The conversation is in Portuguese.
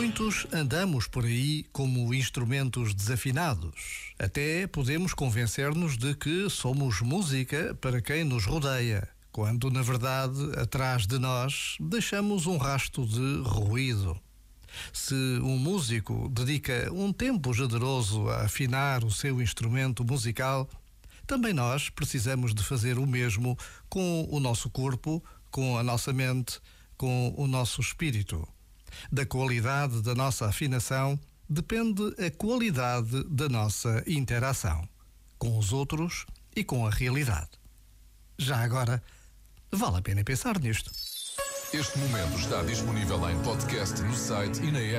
Muitos andamos por aí como instrumentos desafinados. Até podemos convencer-nos de que somos música para quem nos rodeia, quando na verdade, atrás de nós, deixamos um rasto de ruído. Se um músico dedica um tempo generoso a afinar o seu instrumento musical, também nós precisamos de fazer o mesmo com o nosso corpo, com a nossa mente, com o nosso espírito. Da qualidade da nossa afinação depende a qualidade da nossa interação com os outros e com a realidade. Já agora, vale a pena pensar nisto. Este momento está disponível em podcast no site e na app.